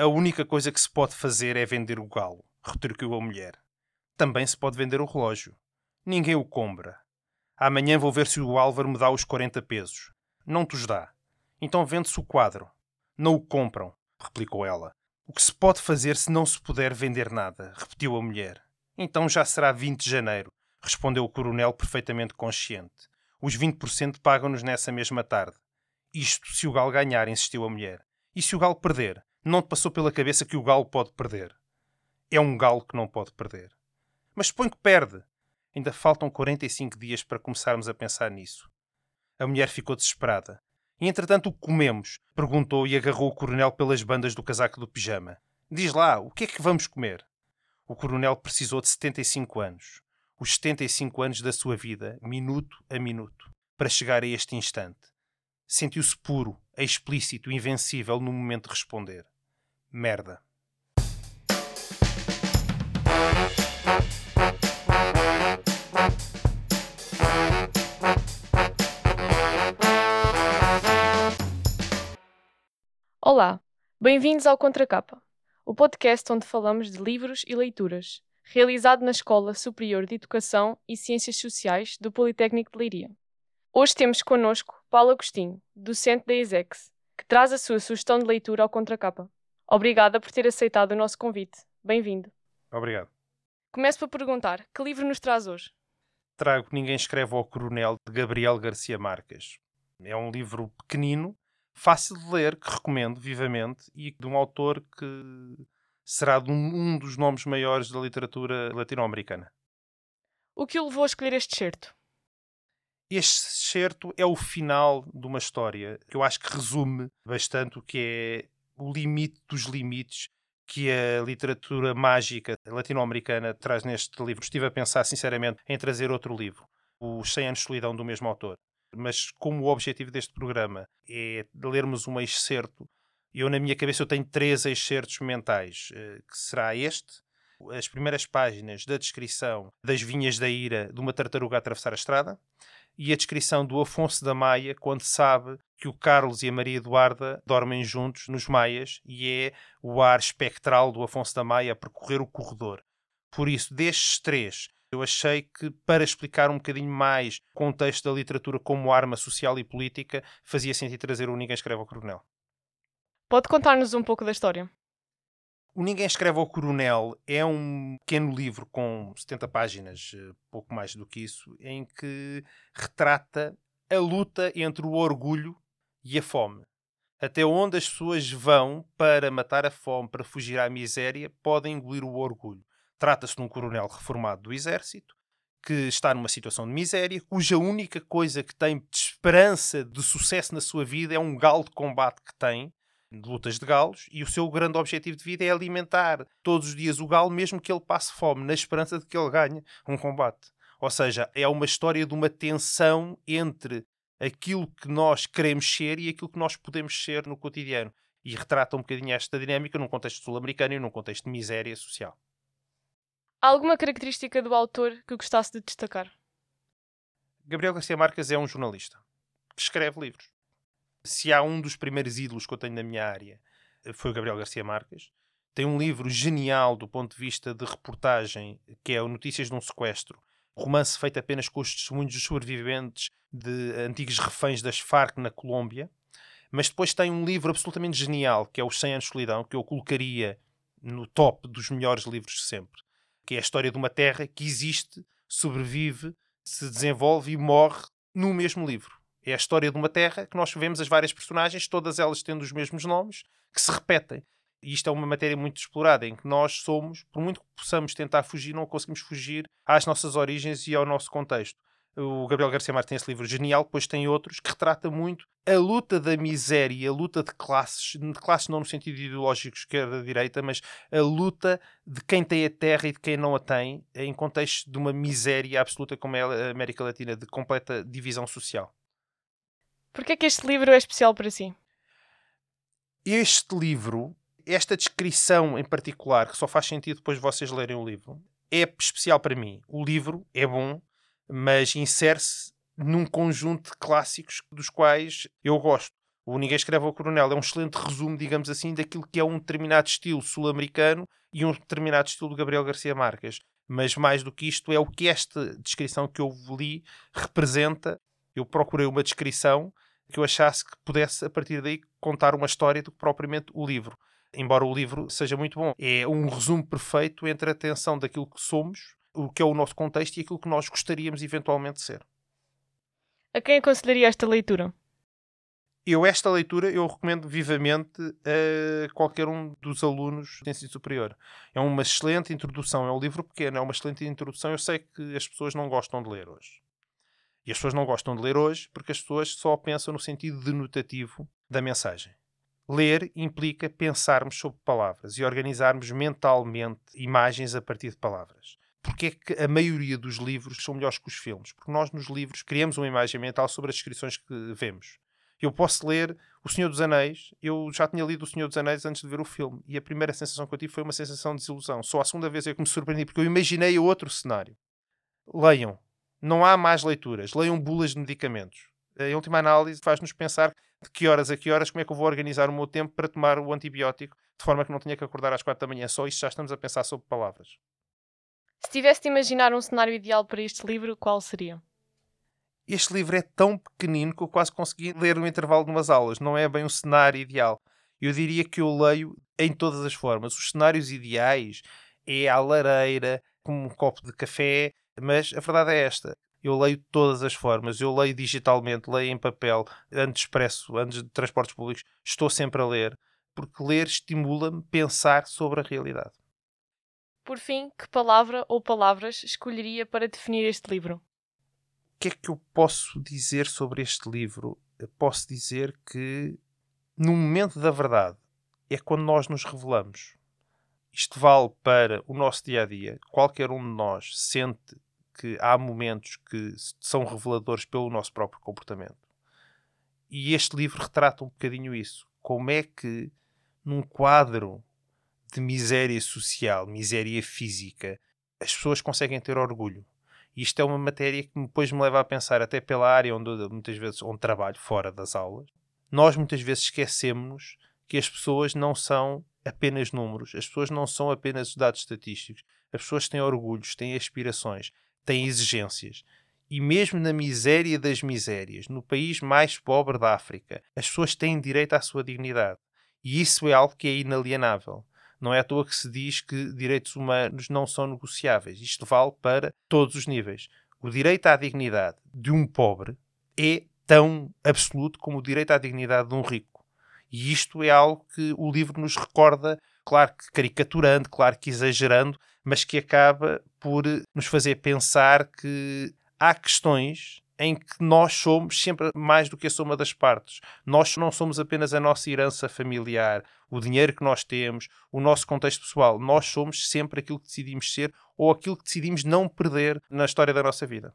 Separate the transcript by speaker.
Speaker 1: A única coisa que se pode fazer é vender o galo, retorquiu a mulher. Também se pode vender o relógio. Ninguém o compra. Amanhã vou ver se o Álvaro me dá os 40 pesos. Não te os dá. Então vende-se o quadro. Não o compram, replicou ela. O que se pode fazer se não se puder vender nada? repetiu a mulher. Então já será 20 de janeiro, respondeu o coronel perfeitamente consciente. Os 20% pagam-nos nessa mesma tarde. Isto se o galo ganhar, insistiu a mulher. E se o galo perder? Não te passou pela cabeça que o galo pode perder? É um galo que não pode perder. Mas suponho que perde. Ainda faltam 45 dias para começarmos a pensar nisso. A mulher ficou desesperada. E entretanto o que comemos? Perguntou e agarrou o coronel pelas bandas do casaco do pijama. Diz lá, o que é que vamos comer? O coronel precisou de 75 anos. Os 75 anos da sua vida, minuto a minuto, para chegar a este instante. Sentiu-se puro, explícito, invencível no momento de responder. Merda.
Speaker 2: Olá, bem-vindos ao Contracapa, o podcast onde falamos de livros e leituras, realizado na Escola Superior de Educação e Ciências Sociais do Politécnico de Leiria. Hoje temos connosco Paulo Agostinho, docente da ESEX, que traz a sua sugestão de leitura ao Contracapa. Obrigada por ter aceitado o nosso convite. Bem-vindo.
Speaker 1: Obrigado.
Speaker 2: Começo por perguntar, que livro nos traz hoje?
Speaker 1: Trago Ninguém Escreve ao Coronel, de Gabriel Garcia Marques. É um livro pequenino, fácil de ler, que recomendo vivamente, e de um autor que será de um, um dos nomes maiores da literatura latino-americana.
Speaker 2: O que o levou a escolher este certo?
Speaker 1: Este certo é o final de uma história que eu acho que resume bastante o que é o limite dos limites que a literatura mágica latino-americana traz neste livro. Estive a pensar, sinceramente, em trazer outro livro, Os 100 Anos de Solidão, do mesmo autor. Mas como o objetivo deste programa é lermos um excerto, eu na minha cabeça eu tenho três excertos mentais, eh, que será este, as primeiras páginas da descrição das vinhas da ira de uma tartaruga a atravessar a estrada, e a descrição do Afonso da Maia quando sabe que o Carlos e a Maria Eduarda dormem juntos nos Maias e é o ar espectral do Afonso da Maia a percorrer o corredor. Por isso, destes três, eu achei que para explicar um bocadinho mais o contexto da literatura como arma social e política, fazia sentido trazer o Ninguém Escreve ao Coronel.
Speaker 2: Pode contar-nos um pouco da história?
Speaker 1: O Ninguém Escreve ao Coronel é um pequeno livro com 70 páginas, eh, pouco mais do que isso, em que retrata a luta entre o orgulho e a fome. Até onde as pessoas vão para matar a fome, para fugir à miséria, podem engolir o orgulho. Trata-se de um coronel reformado do exército que está numa situação de miséria, cuja única coisa que tem de esperança de sucesso na sua vida é um galo de combate que tem, de lutas de galos, e o seu grande objetivo de vida é alimentar todos os dias o galo, mesmo que ele passe fome, na esperança de que ele ganhe um combate. Ou seja, é uma história de uma tensão entre aquilo que nós queremos ser e aquilo que nós podemos ser no cotidiano. E retrata um bocadinho esta dinâmica num contexto sul-americano e num contexto de miséria social.
Speaker 2: Há alguma característica do autor que gostasse de destacar?
Speaker 1: Gabriel Garcia Marques é um jornalista que escreve livros se há um dos primeiros ídolos que eu tenho na minha área, eh, foi o Gabriel Garcia Marques. Tem um livro genial do ponto de vista de reportagem, que é o Notícias de um Sequestro. Romance feito apenas com os testemunhos dos sobreviventes de antigos reféns das Farc na Colômbia. Mas depois tem um livro absolutamente genial, que é Os 100 Anos de Solidão, que eu colocaria no top dos melhores livros de sempre. Que é a história de uma terra que existe, sobrevive, se desenvolve e morre no mesmo livro. É a história de uma terra que nós vemos as várias personagens, todas elas tendo os mesmos nomes, que se repetem. E isto é uma matéria muito explorada, em que nós somos, por muito que possamos tentar fugir, não conseguimos fugir às nossas origens e ao nosso contexto. O Gabriel Garcia Martins tem esse livro genial, depois tem outros que retrata muito a luta da miséria, a luta de classes, de classes não no sentido ideológico esquerda-direita, mas a luta de quem tem a terra e de quem não a tem, em contexto de uma miséria absoluta como é a América Latina, de completa divisão social.
Speaker 2: Porquê é que este livro é especial para si?
Speaker 1: Este livro, esta descrição em particular, que só faz sentido depois de vocês lerem o livro, é especial para mim. O livro é bom, mas insere-se num conjunto de clássicos dos quais eu gosto. O Ninguém Escreve ao Coronel é um excelente resumo, digamos assim, daquilo que é um determinado estilo sul-americano e um determinado estilo de Gabriel Garcia Marques. Mas mais do que isto, é o que esta descrição que eu li representa. Eu procurei uma descrição que eu achasse que pudesse, a partir daí, contar uma história do que propriamente o livro. Embora o livro seja muito bom, é um resumo perfeito entre a tensão daquilo que somos, o que é o nosso contexto e aquilo que nós gostaríamos eventualmente de ser.
Speaker 2: A quem aconselharia esta leitura?
Speaker 1: Eu, esta leitura, eu recomendo vivamente a qualquer um dos alunos de ensino superior. É uma excelente introdução, é um livro pequeno, é uma excelente introdução. Eu sei que as pessoas não gostam de ler hoje. E as pessoas não gostam de ler hoje porque as pessoas só pensam no sentido denotativo da mensagem. Ler implica pensarmos sobre palavras e organizarmos mentalmente imagens a partir de palavras. Porque é que a maioria dos livros são melhores que os filmes? Porque nós, nos livros, criamos uma imagem mental sobre as descrições que vemos. Eu posso ler O Senhor dos Anéis, eu já tinha lido O Senhor dos Anéis antes de ver o filme, e a primeira sensação que eu tive foi uma sensação de desilusão. Só a segunda vez é que me surpreendi, porque eu imaginei outro cenário. Leiam. Não há mais leituras. Leiam bulas de medicamentos. Em última análise, faz-nos pensar de que horas a que horas, como é que eu vou organizar o meu tempo para tomar o antibiótico, de forma que não tenha que acordar às quatro da manhã. Só isto já estamos a pensar sobre palavras.
Speaker 2: Se tivesse de imaginar um cenário ideal para este livro, qual seria?
Speaker 1: Este livro é tão pequenino que eu quase consegui ler no intervalo de umas aulas. Não é bem um cenário ideal. Eu diria que eu leio em todas as formas. Os cenários ideais é à lareira, com um copo de café, mas a verdade é esta. Eu leio todas as formas. Eu leio digitalmente, leio em papel, antes expresso, antes de transportes públicos. Estou sempre a ler, porque ler estimula-me a pensar sobre a realidade.
Speaker 2: Por fim, que palavra ou palavras escolheria para definir este livro?
Speaker 1: que é que eu posso dizer sobre este livro? Eu posso dizer que no momento da verdade é quando nós nos revelamos. Isto vale para o nosso dia a dia. Qualquer um de nós sente que há momentos que são reveladores pelo nosso próprio comportamento. E este livro retrata um bocadinho isso. Como é que, num quadro de miséria social, miséria física, as pessoas conseguem ter orgulho isto é uma matéria que depois me leva a pensar, até pela área onde muitas vezes onde trabalho, fora das aulas, nós muitas vezes esquecemos que as pessoas não são apenas números, as pessoas não são apenas dados estatísticos, as pessoas têm orgulhos, têm aspirações, têm exigências. E mesmo na miséria das misérias, no país mais pobre da África, as pessoas têm direito à sua dignidade. E isso é algo que é inalienável. Não é à toa que se diz que direitos humanos não são negociáveis. Isto vale para todos os níveis. O direito à dignidade de um pobre é tão absoluto como o direito à dignidade de um rico. E isto é algo que o livro nos recorda, claro que caricaturando, claro que exagerando, mas que acaba por nos fazer pensar que há questões em que nós somos sempre mais do que a soma das partes. Nós não somos apenas a nossa herança familiar, o dinheiro que nós temos, o nosso contexto pessoal. Nós somos sempre aquilo que decidimos ser ou aquilo que decidimos não perder na história da nossa vida.